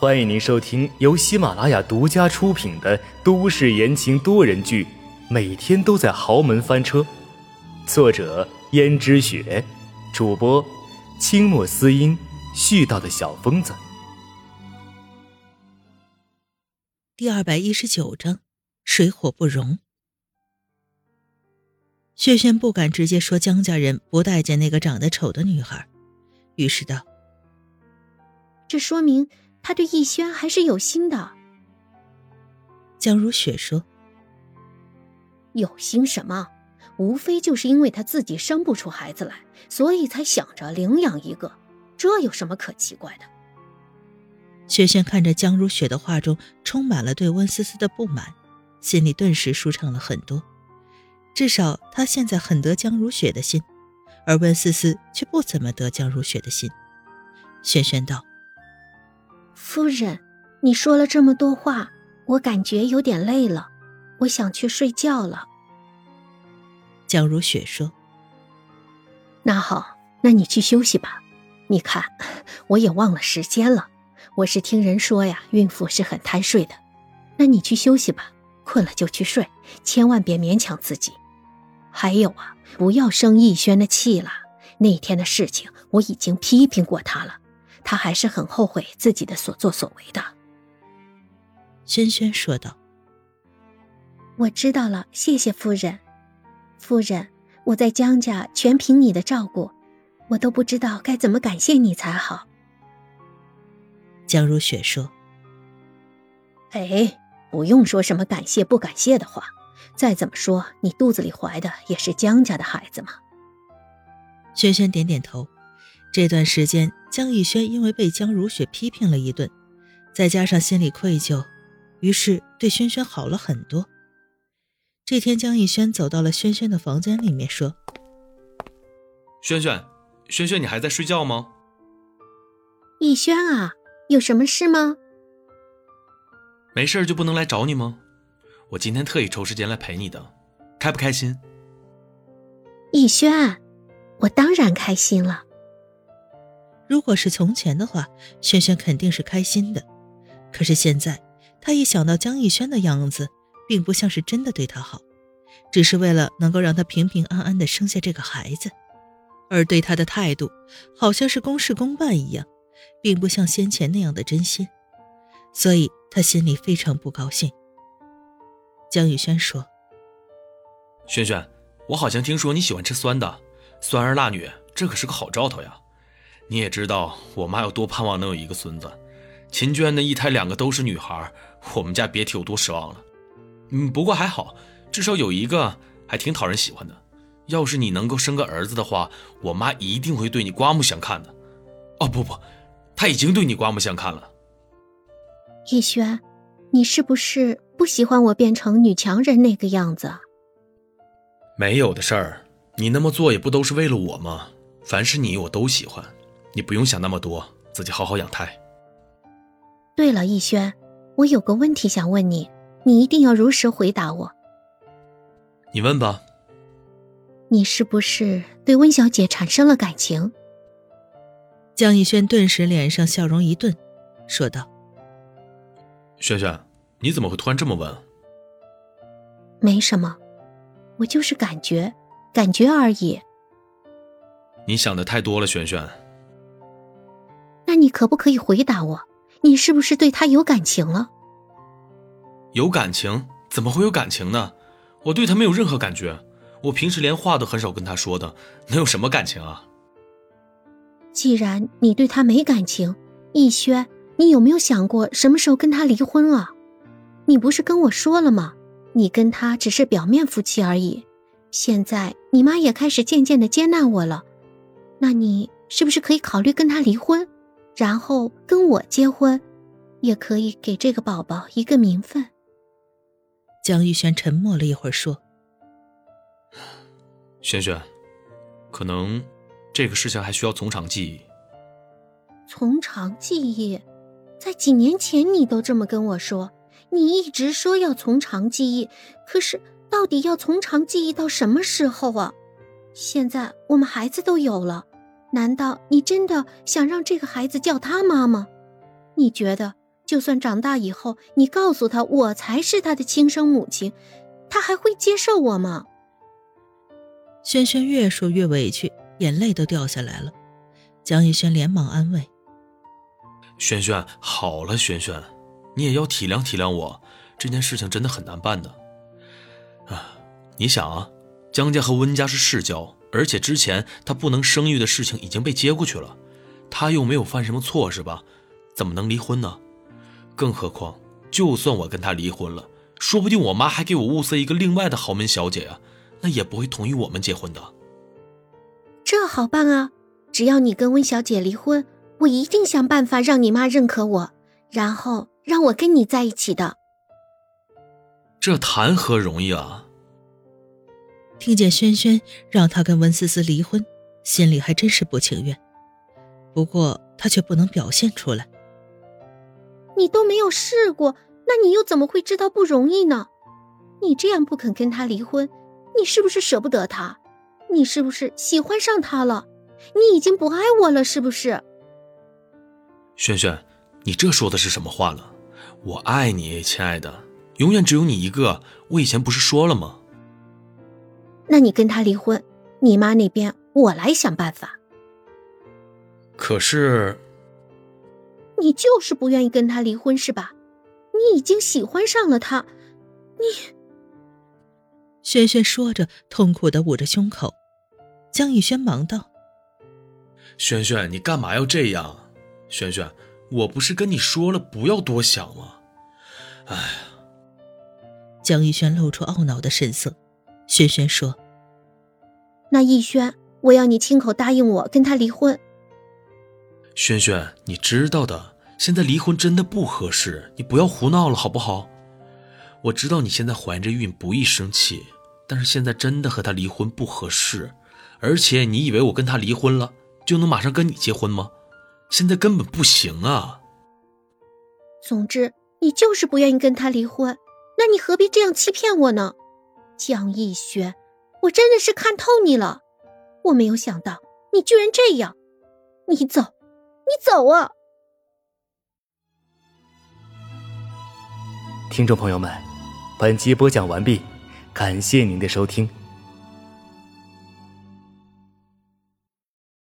欢迎您收听由喜马拉雅独家出品的都市言情多人剧《每天都在豪门翻车》，作者：胭脂雪，主播：清墨思音，絮叨的小疯子。第二百一十九章，水火不容。轩轩不敢直接说江家人不待见那个长得丑的女孩，于是道：“这说明他对逸轩还是有心的。”江如雪说：“有心什么？无非就是因为他自己生不出孩子来，所以才想着领养一个，这有什么可奇怪的？”轩轩看着江如雪的话中充满了对温思思的不满，心里顿时舒畅了很多。至少他现在很得江如雪的心，而温思思却不怎么得江如雪的心。轩轩道：“夫人，你说了这么多话，我感觉有点累了，我想去睡觉了。”江如雪说：“那好，那你去休息吧。你看，我也忘了时间了。我是听人说呀，孕妇是很贪睡的。那你去休息吧，困了就去睡，千万别勉强自己。”还有啊，不要生逸轩的气了。那天的事情我已经批评过他了，他还是很后悔自己的所作所为的。轩轩说道：“我知道了，谢谢夫人。夫人，我在江家全凭你的照顾，我都不知道该怎么感谢你才好。”江如雪说：“哎，不用说什么感谢不感谢的话。”再怎么说，你肚子里怀的也是江家的孩子嘛。轩轩点点头。这段时间，江逸轩因为被江如雪批评了一顿，再加上心里愧疚，于是对轩轩好了很多。这天，江逸轩走到了轩轩的房间里面，说：“轩轩，轩轩，你还在睡觉吗？”逸轩啊，有什么事吗？没事就不能来找你吗？我今天特意抽时间来陪你的，开不开心？逸轩，我当然开心了。如果是从前的话，轩轩肯定是开心的。可是现在，他一想到江逸轩的样子，并不像是真的对他好，只是为了能够让他平平安安的生下这个孩子，而对他的态度，好像是公事公办一样，并不像先前那样的真心，所以他心里非常不高兴。江雨轩说：“轩轩，我好像听说你喜欢吃酸的，酸儿辣女，这可是个好兆头呀。你也知道我妈有多盼望能有一个孙子，秦娟的一胎两个都是女孩，我们家别提有多失望了。嗯，不过还好，至少有一个还挺讨人喜欢的。要是你能够生个儿子的话，我妈一定会对你刮目相看的。哦不不，她已经对你刮目相看了。”逸轩。你是不是不喜欢我变成女强人那个样子？没有的事儿，你那么做也不都是为了我吗？凡是你，我都喜欢，你不用想那么多，自己好好养胎。对了，逸轩，我有个问题想问你，你一定要如实回答我。你问吧。你是不是对温小姐产生了感情？江逸轩顿时脸上笑容一顿，说道。轩轩，你怎么会突然这么问？没什么，我就是感觉，感觉而已。你想的太多了，轩轩。那你可不可以回答我，你是不是对他有感情了？有感情？怎么会有感情呢？我对他没有任何感觉，我平时连话都很少跟他说的，能有什么感情啊？既然你对他没感情，逸轩。你有没有想过什么时候跟他离婚啊？你不是跟我说了吗？你跟他只是表面夫妻而已。现在你妈也开始渐渐的接纳我了，那你是不是可以考虑跟他离婚，然后跟我结婚，也可以给这个宝宝一个名分？江玉轩沉默了一会儿，说：“轩轩，可能这个事情还需要从长计议。”从长计议。在几年前，你都这么跟我说，你一直说要从长计议，可是到底要从长计议到什么时候啊？现在我们孩子都有了，难道你真的想让这个孩子叫他妈吗？你觉得就算长大以后，你告诉他我才是他的亲生母亲，他还会接受我吗？轩轩越说越委屈，眼泪都掉下来了。江逸轩连忙安慰：“轩轩，好了，轩轩，你也要体谅体谅我，这件事情真的很难办的。啊，你想啊，江家和温家是世交，而且之前他不能生育的事情已经被接过去了，他又没有犯什么错，是吧？怎么能离婚呢？”更何况，就算我跟他离婚了，说不定我妈还给我物色一个另外的豪门小姐啊，那也不会同意我们结婚的。这好办啊！只要你跟温小姐离婚，我一定想办法让你妈认可我，然后让我跟你在一起的。这谈何容易啊！听见轩轩让他跟温思思离婚，心里还真是不情愿，不过他却不能表现出来。你都没有试过，那你又怎么会知道不容易呢？你这样不肯跟他离婚，你是不是舍不得他？你是不是喜欢上他了？你已经不爱我了，是不是？轩轩，你这说的是什么话呢？我爱你，亲爱的，永远只有你一个。我以前不是说了吗？那你跟他离婚，你妈那边我来想办法。可是。你就是不愿意跟他离婚是吧？你已经喜欢上了他，你。轩轩说着，痛苦的捂着胸口。江逸轩忙道：“轩轩，你干嘛要这样？轩轩，我不是跟你说了不要多想吗？哎呀。”江逸轩露出懊恼的神色。轩轩说：“那逸轩，我要你亲口答应我跟他离婚。”轩轩，你知道的，现在离婚真的不合适，你不要胡闹了，好不好？我知道你现在怀着孕不易生气，但是现在真的和他离婚不合适，而且你以为我跟他离婚了就能马上跟你结婚吗？现在根本不行啊！总之，你就是不愿意跟他离婚，那你何必这样欺骗我呢？江逸轩，我真的是看透你了，我没有想到你居然这样，你走。你走啊！听众朋友们，本集播讲完毕，感谢您的收听。